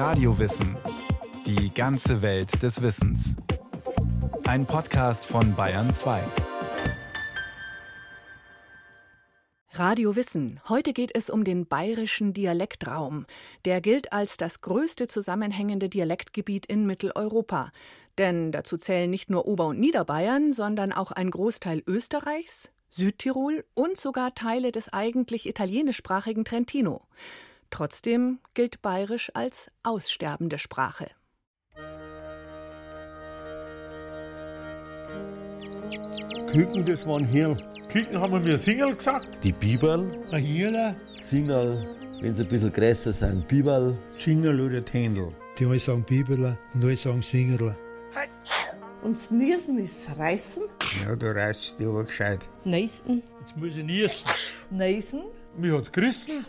Radiowissen. Die ganze Welt des Wissens. Ein Podcast von Bayern 2. Radio Wissen. Heute geht es um den bayerischen Dialektraum. Der gilt als das größte zusammenhängende Dialektgebiet in Mitteleuropa. Denn dazu zählen nicht nur Ober- und Niederbayern, sondern auch ein Großteil Österreichs, Südtirol und sogar Teile des eigentlich italienischsprachigen Trentino. Trotzdem gilt Bayerisch als aussterbende Sprache. Küken, das waren Hirn. Küken haben wir Singerl gesagt. Die Biberl. Ein Hirler. Singerl. Wenn sie ein bisschen größer sind, Biberl. Zingerl oder Tändel. Die einen sagen Biberler und alle sagen Singerler. Und das Niesen ist Reißen. Ja, du reißt dich aber gescheit. Neisen. Jetzt muss ich niesen. Neisen. Mir hat's gerissen.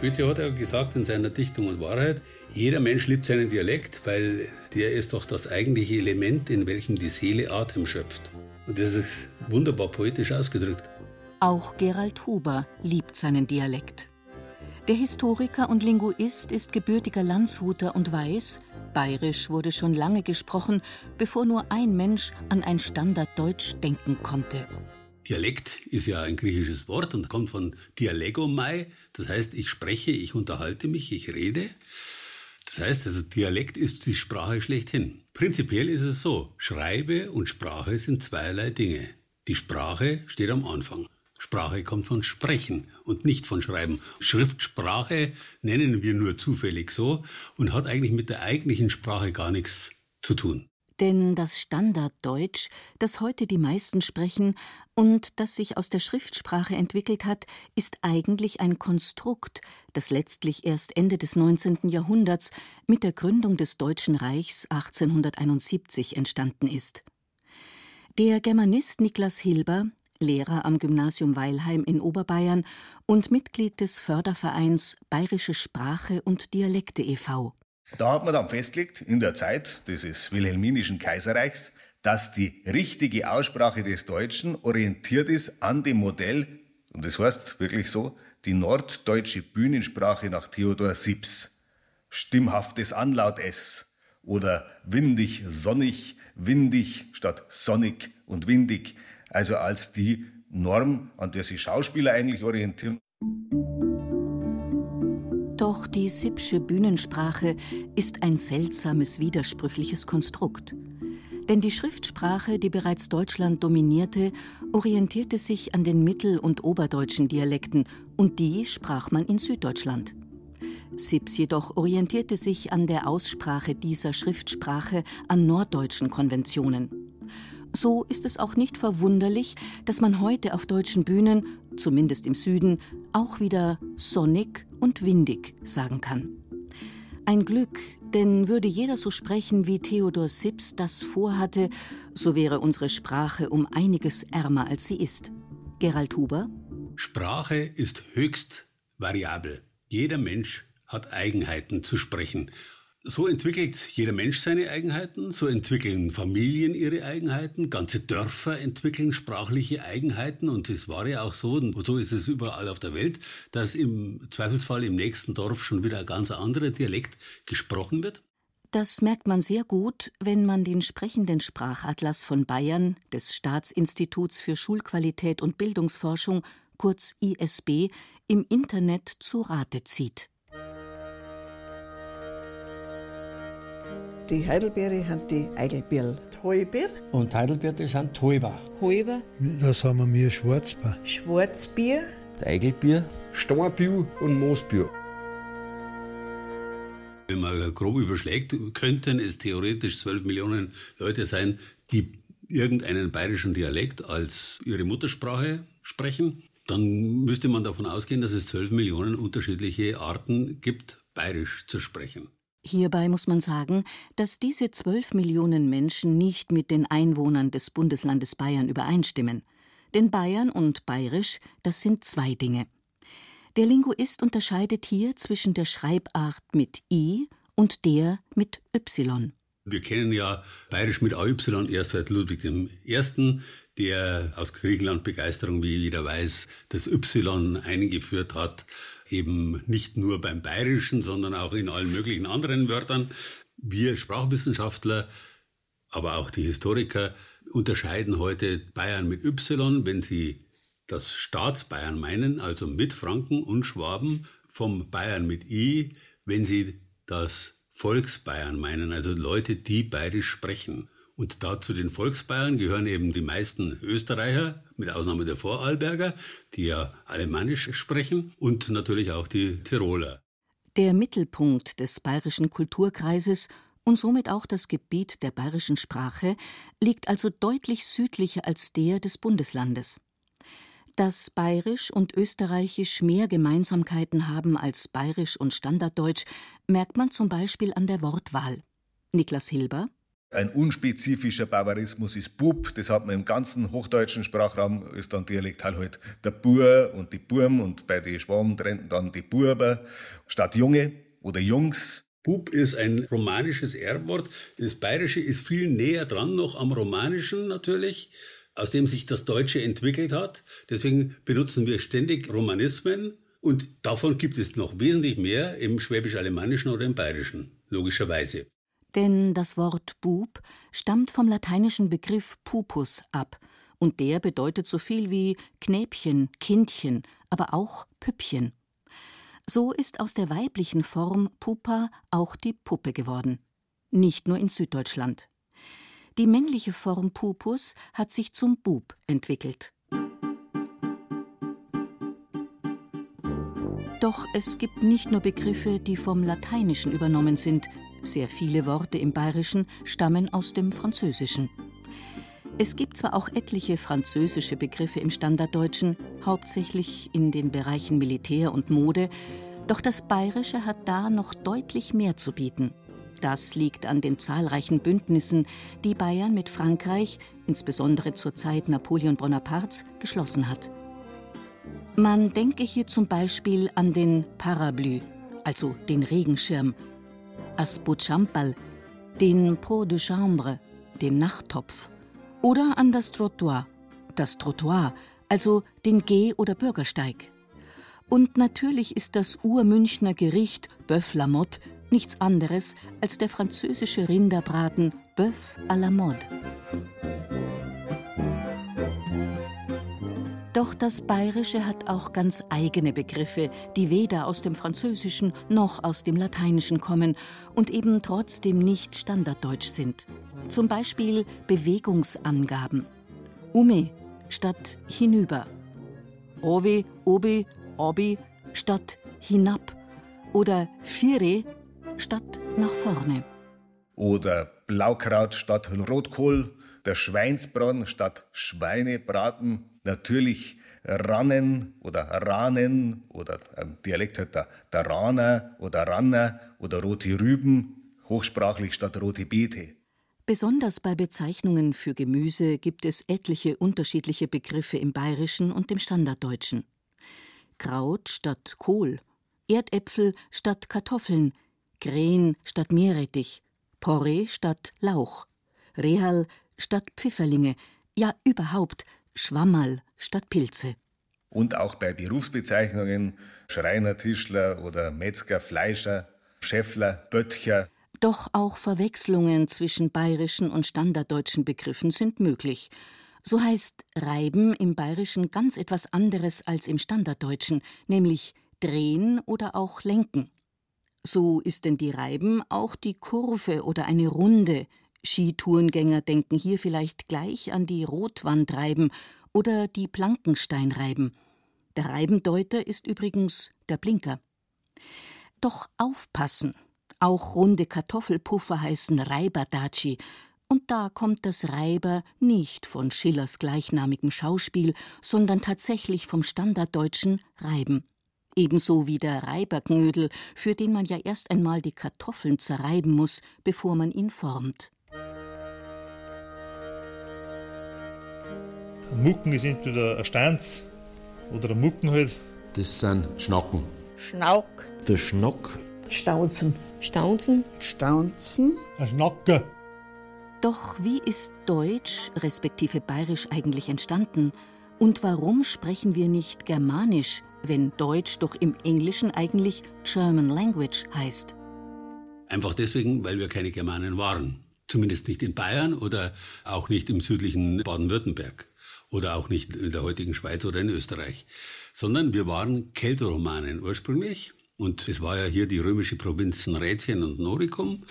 Goethe hat ja gesagt in seiner Dichtung und Wahrheit, jeder Mensch liebt seinen Dialekt, weil der ist doch das eigentliche Element, in welchem die Seele Atem schöpft. Und das ist wunderbar poetisch ausgedrückt. Auch Gerald Huber liebt seinen Dialekt. Der Historiker und Linguist ist gebürtiger Landshuter und weiß, Bayerisch wurde schon lange gesprochen, bevor nur ein Mensch an ein Standarddeutsch denken konnte. Dialekt ist ja ein griechisches Wort und kommt von dialegomai, das heißt, ich spreche, ich unterhalte mich, ich rede. Das heißt, also Dialekt ist die Sprache schlechthin. Prinzipiell ist es so, Schreibe und Sprache sind zweierlei Dinge. Die Sprache steht am Anfang. Sprache kommt von Sprechen und nicht von Schreiben. Schriftsprache nennen wir nur zufällig so und hat eigentlich mit der eigentlichen Sprache gar nichts zu tun. Denn das Standarddeutsch, das heute die meisten sprechen und das sich aus der Schriftsprache entwickelt hat, ist eigentlich ein Konstrukt, das letztlich erst Ende des 19. Jahrhunderts mit der Gründung des Deutschen Reichs 1871 entstanden ist. Der Germanist Niklas Hilber, Lehrer am Gymnasium Weilheim in Oberbayern und Mitglied des Fördervereins Bayerische Sprache und Dialekte e.V. Da hat man dann festgelegt, in der Zeit des Wilhelminischen Kaiserreichs, dass die richtige Aussprache des Deutschen orientiert ist an dem Modell, und das heißt wirklich so, die norddeutsche Bühnensprache nach Theodor Sips. Stimmhaftes Anlaut S oder windig, sonnig, windig statt sonnig und windig, also als die Norm, an der sich Schauspieler eigentlich orientieren. Doch die Sipsche Bühnensprache ist ein seltsames, widersprüchliches Konstrukt. Denn die Schriftsprache, die bereits Deutschland dominierte, orientierte sich an den mittel- und oberdeutschen Dialekten und die sprach man in Süddeutschland. Sips jedoch orientierte sich an der Aussprache dieser Schriftsprache an norddeutschen Konventionen. So ist es auch nicht verwunderlich, dass man heute auf deutschen Bühnen, zumindest im Süden, auch wieder sonnig und windig sagen kann. Ein Glück, denn würde jeder so sprechen, wie Theodor Sips das vorhatte, so wäre unsere Sprache um einiges ärmer, als sie ist. Gerald Huber? Sprache ist höchst variabel. Jeder Mensch hat Eigenheiten zu sprechen. So entwickelt jeder Mensch seine Eigenheiten, so entwickeln Familien ihre Eigenheiten, ganze Dörfer entwickeln sprachliche Eigenheiten und es war ja auch so, und so ist es überall auf der Welt, dass im Zweifelsfall im nächsten Dorf schon wieder ein ganz anderer Dialekt gesprochen wird. Das merkt man sehr gut, wenn man den sprechenden Sprachatlas von Bayern des Staatsinstituts für Schulqualität und Bildungsforschung, kurz ISB, im Internet zu Rate zieht. Die Heidelbeere haben die Eigelbirl. Heubier. Und Heidelbeere sind Täuber. Heuber. Das haben wir mir Schwarzbier. Schwarzbier. Eigelbier. Steinbier und Moosbier. Wenn man grob überschlägt, könnten es theoretisch 12 Millionen Leute sein, die irgendeinen bayerischen Dialekt als ihre Muttersprache sprechen. Dann müsste man davon ausgehen, dass es 12 Millionen unterschiedliche Arten gibt, bayerisch zu sprechen. Hierbei muss man sagen, dass diese 12 Millionen Menschen nicht mit den Einwohnern des Bundeslandes Bayern übereinstimmen. Denn Bayern und Bayerisch, das sind zwei Dinge. Der Linguist unterscheidet hier zwischen der Schreibart mit I und der mit Y. Wir kennen ja Bayerisch mit AY erst seit Ludwig I., der aus Griechenland Begeisterung, wie jeder weiß, das Y eingeführt hat, eben nicht nur beim Bayerischen, sondern auch in allen möglichen anderen Wörtern. Wir Sprachwissenschaftler, aber auch die Historiker unterscheiden heute Bayern mit Y, wenn sie das Staatsbayern meinen, also mit Franken und Schwaben, vom Bayern mit I, wenn sie das Volksbayern meinen, also Leute, die bayerisch sprechen. Und da zu den Volksbayern gehören eben die meisten Österreicher, mit Ausnahme der Vorarlberger, die ja alemannisch sprechen, und natürlich auch die Tiroler. Der Mittelpunkt des bayerischen Kulturkreises und somit auch das Gebiet der bayerischen Sprache liegt also deutlich südlicher als der des Bundeslandes. Dass Bayerisch und Österreichisch mehr Gemeinsamkeiten haben als Bayerisch und Standarddeutsch, merkt man zum Beispiel an der Wortwahl. Niklas Hilber ein unspezifischer Bavarismus ist Bub, das hat man im ganzen hochdeutschen Sprachraum, ist dann dialektal halt der Bur und die Burm und bei den Schwaben dann die Burber statt Junge oder Jungs. Bub ist ein romanisches Erbwort. Das Bayerische ist viel näher dran noch am Romanischen natürlich aus dem sich das Deutsche entwickelt hat. Deswegen benutzen wir ständig Romanismen und davon gibt es noch wesentlich mehr im Schwäbisch-Alemannischen oder im Bayerischen, logischerweise. Denn das Wort Bub stammt vom lateinischen Begriff pupus ab und der bedeutet so viel wie Knäbchen, Kindchen, aber auch Püppchen. So ist aus der weiblichen Form Pupa auch die Puppe geworden. Nicht nur in Süddeutschland. Die männliche Form Pupus hat sich zum Bub entwickelt. Doch es gibt nicht nur Begriffe, die vom Lateinischen übernommen sind. Sehr viele Worte im Bayerischen stammen aus dem Französischen. Es gibt zwar auch etliche französische Begriffe im Standarddeutschen, hauptsächlich in den Bereichen Militär und Mode, doch das Bayerische hat da noch deutlich mehr zu bieten. Das liegt an den zahlreichen Bündnissen, die Bayern mit Frankreich, insbesondere zur Zeit Napoleon Bonapartes, geschlossen hat. Man denke hier zum Beispiel an den Parapluie, also den Regenschirm, Aspuchampal, den Pot de Chambre, den Nachttopf, oder an das Trottoir, das Trottoir, also den Geh- oder Bürgersteig. Und natürlich ist das Urmünchner Gericht Bœuf la Motte nichts anderes als der französische Rinderbraten Bœuf à la mode. Doch das Bayerische hat auch ganz eigene Begriffe, die weder aus dem Französischen noch aus dem Lateinischen kommen und eben trotzdem nicht standarddeutsch sind. Zum Beispiel Bewegungsangaben. Ume statt hinüber. Ove, obe, obi statt hinab. Oder Fire statt nach vorne. Oder Blaukraut statt Rotkohl, der Schweinsbraten statt Schweinebraten, natürlich Rannen oder Ranen oder im Dialekt halt der, der Raner oder Ranner oder rote Rüben, hochsprachlich statt rote Beete. Besonders bei Bezeichnungen für Gemüse gibt es etliche unterschiedliche Begriffe im Bayerischen und im Standarddeutschen. Kraut statt Kohl, Erdäpfel statt Kartoffeln, Krähen statt Meerrettich, Porree statt Lauch, Rehal statt Pfifferlinge, ja überhaupt Schwammerl statt Pilze. Und auch bei Berufsbezeichnungen Schreiner, Tischler oder Metzger, Fleischer, Schäffler, Böttcher. Doch auch Verwechslungen zwischen bayerischen und standarddeutschen Begriffen sind möglich. So heißt Reiben im Bayerischen ganz etwas anderes als im Standarddeutschen, nämlich drehen oder auch lenken. So ist denn die Reiben auch die Kurve oder eine Runde. Skitourengänger denken hier vielleicht gleich an die Rotwandreiben oder die Plankensteinreiben. Der Reibendeuter ist übrigens der Blinker. Doch aufpassen! Auch runde Kartoffelpuffer heißen Reiberdaci, und da kommt das Reiber nicht von Schillers gleichnamigem Schauspiel, sondern tatsächlich vom standarddeutschen Reiben ebenso wie der Reiberknödel, für den man ja erst einmal die Kartoffeln zerreiben muss, bevor man ihn formt. Ein Mucken ist entweder ein Stanz oder ein Mucken halt. Das sind Schnacken. Schnauk. Der Schnack. Staunzen. Staunzen. Staunzen. Ein Schnacker. Doch wie ist Deutsch respektive Bayerisch eigentlich entstanden? Und warum sprechen wir nicht Germanisch, wenn Deutsch doch im Englischen eigentlich German Language heißt? Einfach deswegen, weil wir keine Germanen waren. Zumindest nicht in Bayern oder auch nicht im südlichen Baden-Württemberg oder auch nicht in der heutigen Schweiz oder in Österreich, sondern wir waren Keltoromanen ursprünglich. Und es war ja hier die römische Provinzen Rätien und Noricum.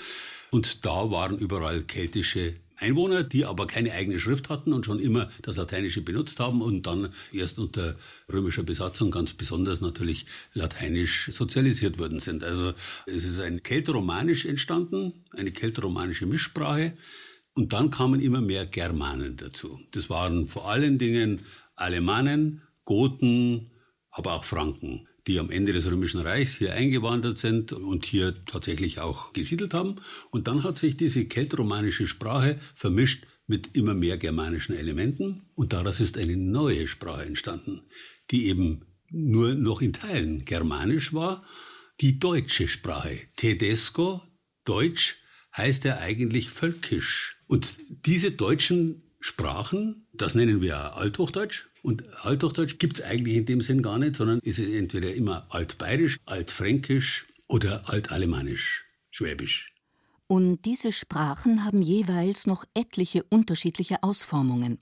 Und da waren überall keltische Einwohner, die aber keine eigene Schrift hatten und schon immer das Lateinische benutzt haben und dann erst unter römischer Besatzung ganz besonders natürlich lateinisch sozialisiert worden sind. Also es ist ein Kelteromanisch entstanden, eine kelteromanische Mischsprache. Und dann kamen immer mehr Germanen dazu. Das waren vor allen Dingen Alemannen, Goten, aber auch Franken die am Ende des Römischen Reichs hier eingewandert sind und hier tatsächlich auch gesiedelt haben. Und dann hat sich diese keltromanische Sprache vermischt mit immer mehr germanischen Elementen und daraus ist eine neue Sprache entstanden, die eben nur noch in Teilen germanisch war, die deutsche Sprache. Tedesco, Deutsch, heißt ja eigentlich völkisch. Und diese deutschen Sprachen, das nennen wir Althochdeutsch, und Althochdeutsch gibt es eigentlich in dem Sinn gar nicht, sondern ist entweder immer Altbayerisch, Altfränkisch oder Altalemannisch, Schwäbisch. Und diese Sprachen haben jeweils noch etliche unterschiedliche Ausformungen.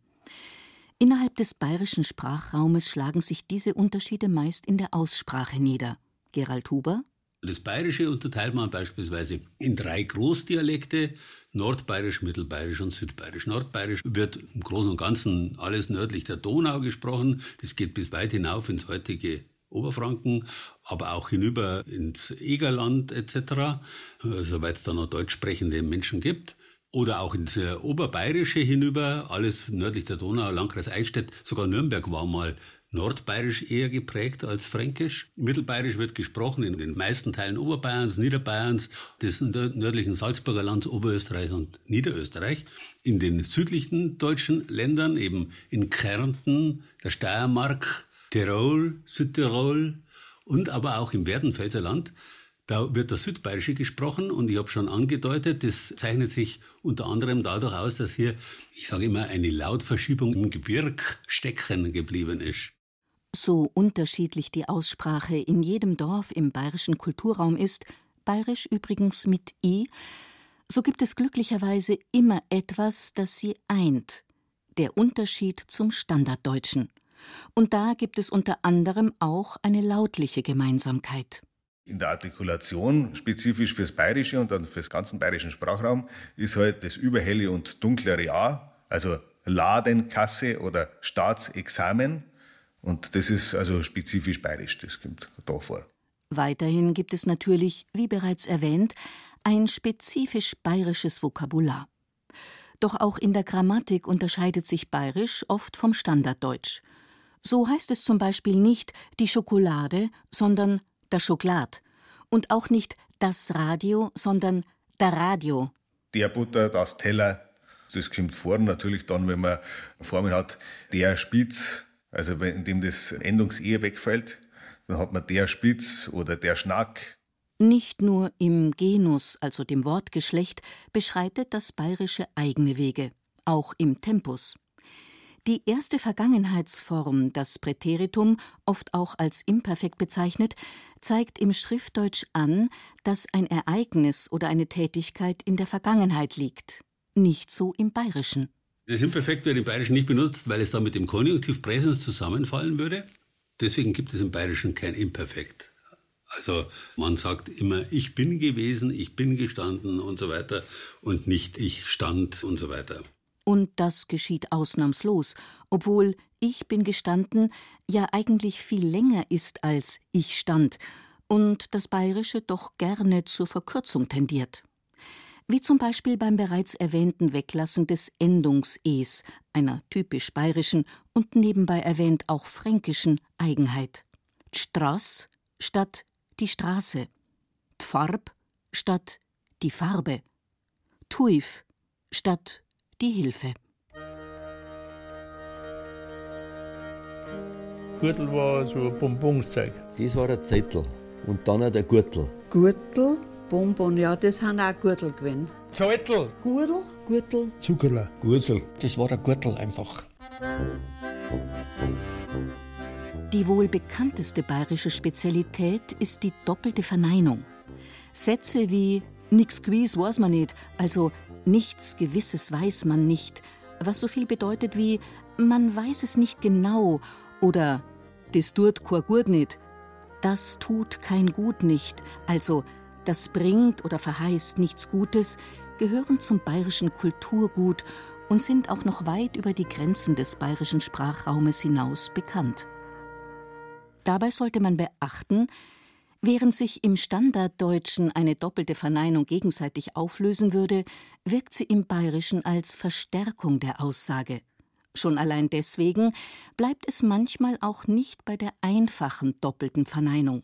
Innerhalb des bayerischen Sprachraumes schlagen sich diese Unterschiede meist in der Aussprache nieder. Gerald Huber das Bayerische unterteilt man beispielsweise in drei Großdialekte, Nordbayerisch, Mittelbayerisch und Südbayerisch. Nordbayerisch wird im Großen und Ganzen alles nördlich der Donau gesprochen. Das geht bis weit hinauf ins heutige Oberfranken, aber auch hinüber ins Egerland etc., soweit es da noch deutsch sprechende Menschen gibt. Oder auch ins Oberbayerische hinüber, alles nördlich der Donau, Landkreis Eichstätt, sogar Nürnberg war mal nordbayerisch eher geprägt als fränkisch. Mittelbayerisch wird gesprochen in den meisten Teilen Oberbayerns, Niederbayerns, des nördlichen Salzburger Lands, Oberösterreich und Niederösterreich. In den südlichen deutschen Ländern, eben in Kärnten, der Steiermark, Tirol, Südtirol und aber auch im Werdenfelser Land, da wird das Südbayerische gesprochen und ich habe schon angedeutet, das zeichnet sich unter anderem dadurch aus, dass hier, ich sage immer, eine Lautverschiebung im Gebirg stecken geblieben ist. So unterschiedlich die Aussprache in jedem Dorf im bayerischen Kulturraum ist, bayerisch übrigens mit i, so gibt es glücklicherweise immer etwas, das sie eint, der Unterschied zum Standarddeutschen. Und da gibt es unter anderem auch eine lautliche Gemeinsamkeit. In der Artikulation, spezifisch fürs Bayerische und dann fürs ganzen bayerischen Sprachraum, ist halt das überhelle und dunklere A, also Ladenkasse oder Staatsexamen, und das ist also spezifisch bayerisch, das kommt da vor. Weiterhin gibt es natürlich, wie bereits erwähnt, ein spezifisch bayerisches Vokabular. Doch auch in der Grammatik unterscheidet sich bayerisch oft vom Standarddeutsch. So heißt es zum Beispiel nicht die Schokolade, sondern das Schokolad. Und auch nicht das Radio, sondern der Radio. Der Butter, das Teller, das kommt vor. Natürlich dann, wenn man Formen hat, der Spitz, also wenn dem das Endungsehe wegfällt, dann hat man der Spitz oder der Schnack. Nicht nur im Genus, also dem Wortgeschlecht, beschreitet das Bayerische eigene Wege, auch im Tempus. Die erste Vergangenheitsform, das Präteritum, oft auch als imperfekt bezeichnet, zeigt im Schriftdeutsch an, dass ein Ereignis oder eine Tätigkeit in der Vergangenheit liegt. Nicht so im Bayerischen. Das Imperfekt wird im Bayerischen nicht benutzt, weil es dann mit dem Konjunktiv Präsens zusammenfallen würde. Deswegen gibt es im Bayerischen kein Imperfekt. Also man sagt immer, ich bin gewesen, ich bin gestanden und so weiter und nicht ich stand und so weiter. Und das geschieht ausnahmslos, obwohl ich bin gestanden ja eigentlich viel länger ist als ich stand und das Bayerische doch gerne zur Verkürzung tendiert wie zum Beispiel beim bereits erwähnten Weglassen des Endungs-Es, einer typisch bayerischen und nebenbei erwähnt auch fränkischen Eigenheit. Straß statt die Straße, Tfarb statt die Farbe, Tuif statt die Hilfe. Gürtel war so ein Bonbonzeug. Das war der Zettel und dann auch der Gürtel. Gürtel Bonbon, ja, das haben auch Gürtel gewesen. Zeutel. Gurtel. Gürtel. Zuckerler. Gurzel. Das war der Gürtel einfach. Die wohl bekannteste bayerische Spezialität ist die doppelte Verneinung. Sätze wie Nix gewiss weiß man nicht, also nichts Gewisses weiß man nicht, was so viel bedeutet wie man weiß es nicht genau oder das tut kein Gut nicht, das tut kein Gut nicht, also das bringt oder verheißt nichts Gutes, gehören zum bayerischen Kulturgut und sind auch noch weit über die Grenzen des bayerischen Sprachraumes hinaus bekannt. Dabei sollte man beachten, während sich im Standarddeutschen eine doppelte Verneinung gegenseitig auflösen würde, wirkt sie im Bayerischen als Verstärkung der Aussage. Schon allein deswegen bleibt es manchmal auch nicht bei der einfachen doppelten Verneinung.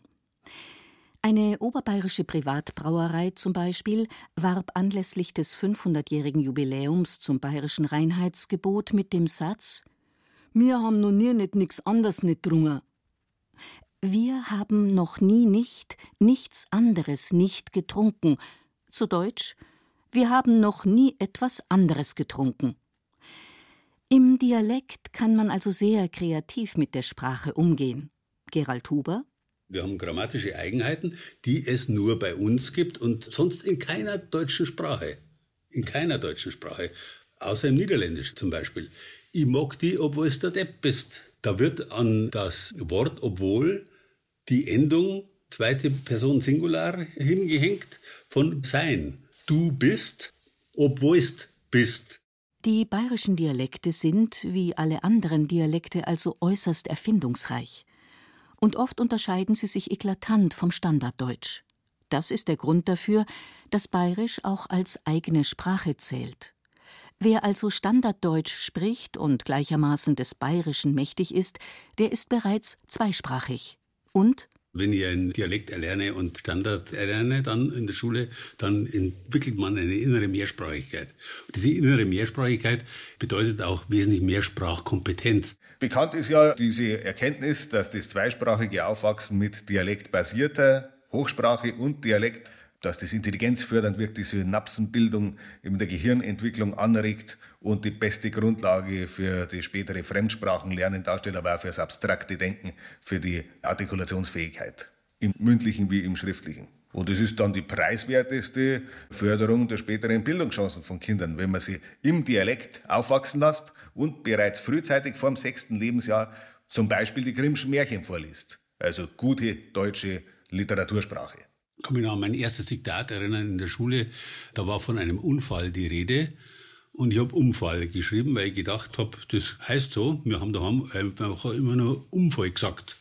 Eine oberbayerische Privatbrauerei zum Beispiel warb anlässlich des 500-jährigen Jubiläums zum bayerischen Reinheitsgebot mit dem Satz: Wir haben noch nie nicht nix anders nicht drungen. Wir haben noch nie nicht, nichts anderes nicht getrunken. Zu Deutsch, wir haben noch nie etwas anderes getrunken. Im Dialekt kann man also sehr kreativ mit der Sprache umgehen. Gerald Huber wir haben grammatische Eigenheiten, die es nur bei uns gibt und sonst in keiner deutschen Sprache. In keiner deutschen Sprache. Außer im Niederländischen zum Beispiel. Ich mag die, obwohl es der Depp bist. Da wird an das Wort obwohl die Endung zweite Person Singular hingehängt von sein. Du bist, obwohlst bist. Die bayerischen Dialekte sind, wie alle anderen Dialekte, also äußerst erfindungsreich und oft unterscheiden sie sich eklatant vom Standarddeutsch. Das ist der Grund dafür, dass Bayerisch auch als eigene Sprache zählt. Wer also Standarddeutsch spricht und gleichermaßen des Bayerischen mächtig ist, der ist bereits zweisprachig. Und wenn ich einen Dialekt erlerne und Standard erlerne dann in der Schule, dann entwickelt man eine innere Mehrsprachigkeit. Und diese innere Mehrsprachigkeit bedeutet auch wesentlich mehr Sprachkompetenz. Bekannt ist ja diese Erkenntnis, dass das zweisprachige Aufwachsen mit dialektbasierter Hochsprache und Dialekt dass das intelligenzfördernd wirkt, die Synapsenbildung in der Gehirnentwicklung anregt und die beste Grundlage für die spätere Fremdsprachenlernen darstellt, aber auch für das abstrakte Denken, für die Artikulationsfähigkeit, im mündlichen wie im schriftlichen. Und es ist dann die preiswerteste Förderung der späteren Bildungschancen von Kindern, wenn man sie im Dialekt aufwachsen lässt und bereits frühzeitig vor dem sechsten Lebensjahr zum Beispiel die Grimmschen Märchen vorliest. Also gute deutsche Literatursprache kann mich noch an mein erstes Diktat erinnern in der Schule. Da war von einem Unfall die Rede. Und ich habe Unfall geschrieben, weil ich gedacht habe, das heißt so, wir haben daheim einfach immer nur Unfall gesagt.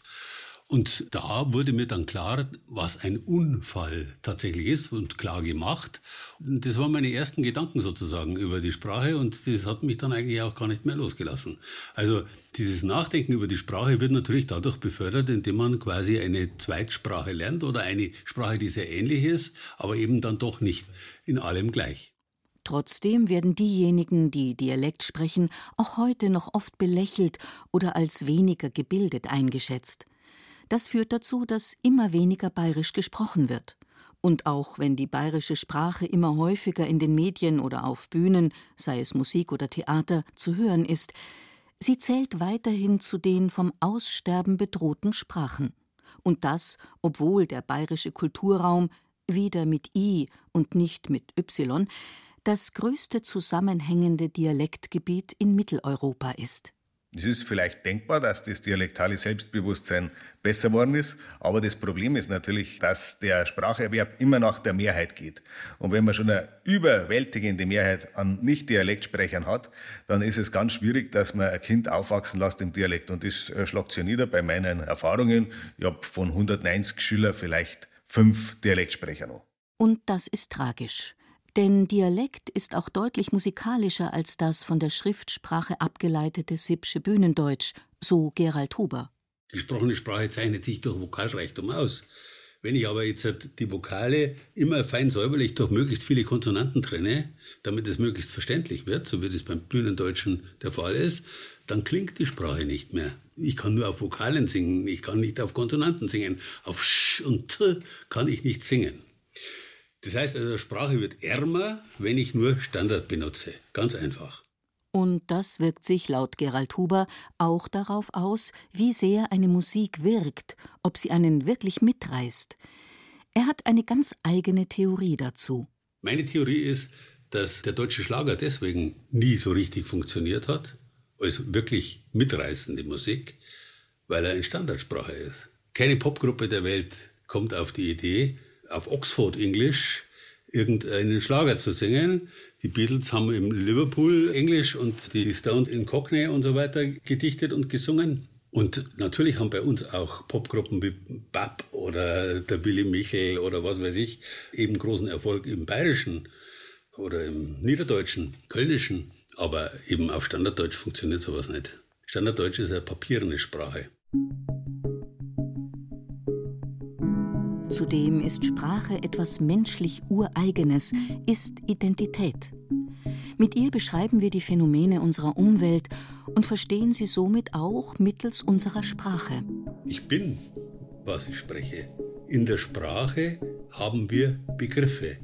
Und da wurde mir dann klar, was ein Unfall tatsächlich ist und klar gemacht. Und das waren meine ersten Gedanken sozusagen über die Sprache und das hat mich dann eigentlich auch gar nicht mehr losgelassen. Also dieses Nachdenken über die Sprache wird natürlich dadurch befördert, indem man quasi eine Zweitsprache lernt oder eine Sprache, die sehr ähnlich ist, aber eben dann doch nicht in allem gleich. Trotzdem werden diejenigen, die Dialekt sprechen, auch heute noch oft belächelt oder als weniger gebildet eingeschätzt. Das führt dazu, dass immer weniger bayerisch gesprochen wird. Und auch wenn die bayerische Sprache immer häufiger in den Medien oder auf Bühnen, sei es Musik oder Theater, zu hören ist, sie zählt weiterhin zu den vom Aussterben bedrohten Sprachen. Und das, obwohl der bayerische Kulturraum wieder mit I und nicht mit Y das größte zusammenhängende Dialektgebiet in Mitteleuropa ist. Es ist vielleicht denkbar, dass das dialektale Selbstbewusstsein besser worden ist, aber das Problem ist natürlich, dass der Spracherwerb immer nach der Mehrheit geht. Und wenn man schon eine überwältigende Mehrheit an Nicht-Dialektsprechern hat, dann ist es ganz schwierig, dass man ein Kind aufwachsen lässt im Dialekt. Und das äh, schlagt sich nieder bei meinen Erfahrungen. Ich habe von 190 Schülern vielleicht fünf Dialektsprecher noch. Und das ist tragisch. Denn Dialekt ist auch deutlich musikalischer als das von der Schriftsprache abgeleitete Sippsche Bühnendeutsch, so Gerald Huber. Die gesprochene Sprache zeichnet sich durch Vokalreichtum aus. Wenn ich aber jetzt die Vokale immer fein säuberlich durch möglichst viele Konsonanten trenne, damit es möglichst verständlich wird, so wie das beim Bühnendeutschen der Fall ist, dann klingt die Sprache nicht mehr. Ich kann nur auf Vokalen singen, ich kann nicht auf Konsonanten singen. Auf Sch und T kann ich nicht singen. Das heißt also, Sprache wird ärmer, wenn ich nur Standard benutze. Ganz einfach. Und das wirkt sich laut Gerald Huber auch darauf aus, wie sehr eine Musik wirkt, ob sie einen wirklich mitreißt. Er hat eine ganz eigene Theorie dazu. Meine Theorie ist, dass der deutsche Schlager deswegen nie so richtig funktioniert hat, als wirklich mitreißende Musik, weil er in Standardsprache ist. Keine Popgruppe der Welt kommt auf die Idee, auf Oxford Englisch irgendeinen Schlager zu singen. Die Beatles haben im Liverpool Englisch und die Stones in Cockney und so weiter gedichtet und gesungen. Und natürlich haben bei uns auch Popgruppen wie Bab oder der Billy Michel oder was weiß ich eben großen Erfolg im Bayerischen oder im Niederdeutschen, Kölnischen. Aber eben auf Standarddeutsch funktioniert sowas nicht. Standarddeutsch ist eine papierende Sprache. Zudem ist Sprache etwas menschlich Ureigenes, ist Identität. Mit ihr beschreiben wir die Phänomene unserer Umwelt und verstehen sie somit auch mittels unserer Sprache. Ich bin, was ich spreche. In der Sprache haben wir Begriffe.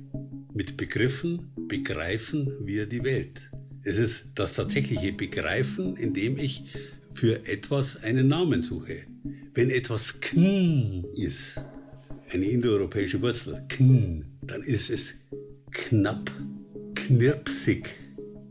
Mit Begriffen begreifen wir die Welt. Es ist das tatsächliche Begreifen, indem ich für etwas einen Namen suche. Wenn etwas kn ist, eine indoeuropäische Wurzel, kn, dann ist es knapp, knirpsig,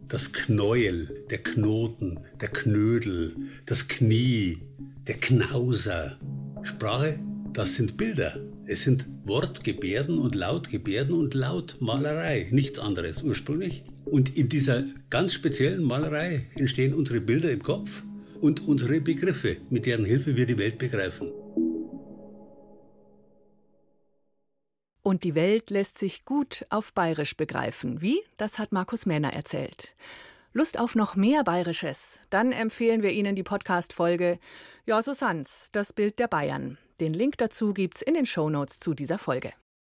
das Knäuel, der Knoten, der Knödel, das Knie, der Knauser. Sprache, das sind Bilder. Es sind Wortgebärden und Lautgebärden und Lautmalerei, nichts anderes ursprünglich. Und in dieser ganz speziellen Malerei entstehen unsere Bilder im Kopf und unsere Begriffe, mit deren Hilfe wir die Welt begreifen. Und die Welt lässt sich gut auf Bayerisch begreifen. Wie? Das hat Markus Männer erzählt. Lust auf noch mehr Bayerisches? Dann empfehlen wir Ihnen die Podcast-Folge Ja, so sans, das Bild der Bayern. Den Link dazu gibt's in den Shownotes zu dieser Folge.